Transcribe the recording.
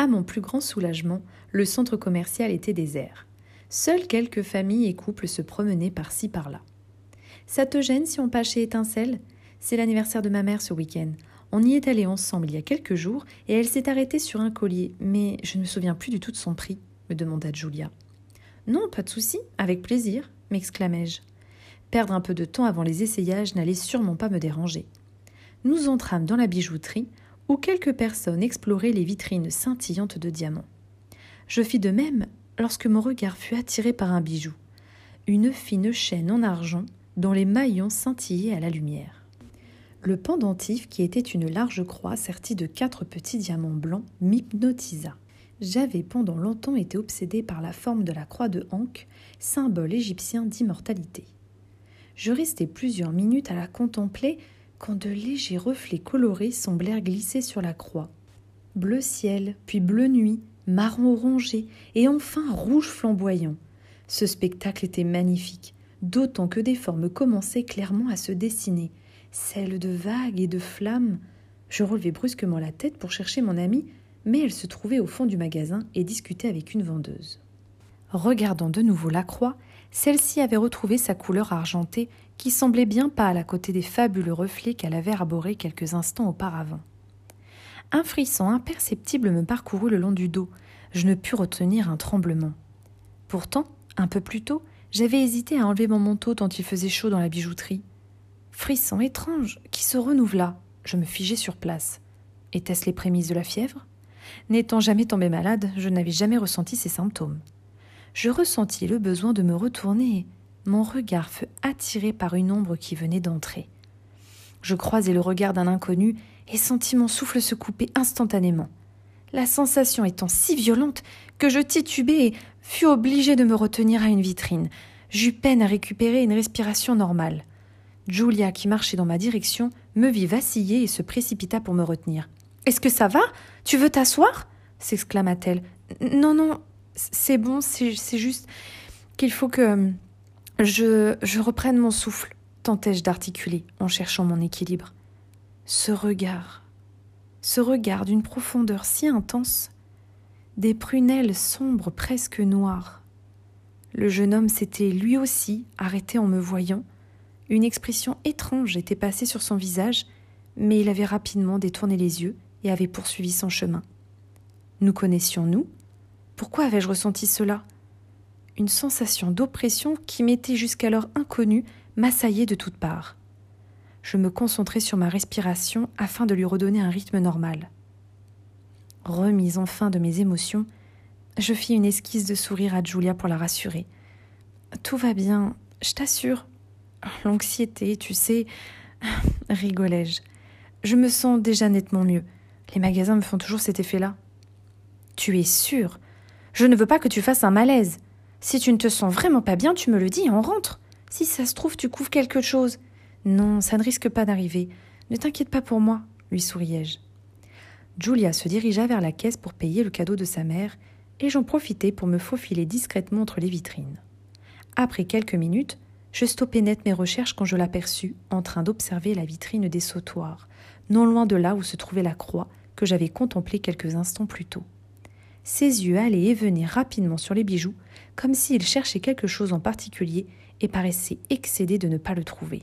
À mon plus grand soulagement, le centre commercial était désert. Seules quelques familles et couples se promenaient par-ci par-là. Ça te gêne si on passe chez Étincelle C'est l'anniversaire de ma mère ce week-end. On y est allé ensemble il y a quelques jours et elle s'est arrêtée sur un collier, mais je ne me souviens plus du tout de son prix, me demanda Julia. Non, pas de souci, avec plaisir, m'exclamai-je. Perdre un peu de temps avant les essayages n'allait sûrement pas me déranger. Nous entrâmes dans la bijouterie, où quelques personnes exploraient les vitrines scintillantes de diamants. Je fis de même lorsque mon regard fut attiré par un bijou, une fine chaîne en argent dont les maillons scintillaient à la lumière. Le pendentif, qui était une large croix sertie de quatre petits diamants blancs, m'hypnotisa. J'avais pendant longtemps été obsédé par la forme de la croix de Ankh, symbole égyptien d'immortalité. Je restai plusieurs minutes à la contempler quand de légers reflets colorés semblèrent glisser sur la croix. Bleu ciel, puis bleu nuit, marron orangé et enfin rouge flamboyant. Ce spectacle était magnifique, d'autant que des formes commençaient clairement à se dessiner, celles de vagues et de flammes. Je relevai brusquement la tête pour chercher mon amie, mais elle se trouvait au fond du magasin et discutait avec une vendeuse. Regardant de nouveau la croix, celle-ci avait retrouvé sa couleur argentée qui semblait bien pâle à côté des fabuleux reflets qu'elle avait arborés quelques instants auparavant. Un frisson imperceptible me parcourut le long du dos. Je ne pus retenir un tremblement. Pourtant, un peu plus tôt, j'avais hésité à enlever mon manteau tant il faisait chaud dans la bijouterie. Frisson étrange qui se renouvela. Je me figeai sur place. Étaient-ce les prémices de la fièvre? N'étant jamais tombé malade, je n'avais jamais ressenti ces symptômes. Je ressentis le besoin de me retourner. Mon regard fut attiré par une ombre qui venait d'entrer. Je croisai le regard d'un inconnu et sentis mon souffle se couper instantanément. La sensation étant si violente que je titubai et fus obligé de me retenir à une vitrine. J'eus peine à récupérer une respiration normale. Julia, qui marchait dans ma direction, me vit vaciller et se précipita pour me retenir. Est-ce que ça va? Tu veux t'asseoir? s'exclama-t-elle. Non, non, c'est bon, c'est juste qu'il faut que je, je reprenne mon souffle, tentai-je d'articuler en cherchant mon équilibre. Ce regard, ce regard d'une profondeur si intense, des prunelles sombres presque noires. Le jeune homme s'était lui aussi arrêté en me voyant. Une expression étrange était passée sur son visage, mais il avait rapidement détourné les yeux et avait poursuivi son chemin. Nous connaissions-nous Pourquoi avais-je ressenti cela? Une sensation d'oppression qui m'était jusqu'alors inconnue m'assaillait de toutes parts. Je me concentrai sur ma respiration afin de lui redonner un rythme normal. Remise enfin de mes émotions, je fis une esquisse de sourire à Julia pour la rassurer. Tout va bien, je t'assure. L'anxiété, tu sais, rigolai-je. Je me sens déjà nettement mieux. Les magasins me font toujours cet effet-là. Tu es sûr Je ne veux pas que tu fasses un malaise. Si tu ne te sens vraiment pas bien, tu me le dis et on rentre. Si ça se trouve, tu couvres quelque chose. Non, ça ne risque pas d'arriver. Ne t'inquiète pas pour moi, lui souriai-je. Julia se dirigea vers la caisse pour payer le cadeau de sa mère, et j'en profitai pour me faufiler discrètement entre les vitrines. Après quelques minutes, je stoppai net mes recherches quand je l'aperçus en train d'observer la vitrine des sautoirs, non loin de là où se trouvait la croix que j'avais contemplée quelques instants plus tôt. Ses yeux allaient et venaient rapidement sur les bijoux, comme s'il cherchait quelque chose en particulier et paraissait excédé de ne pas le trouver.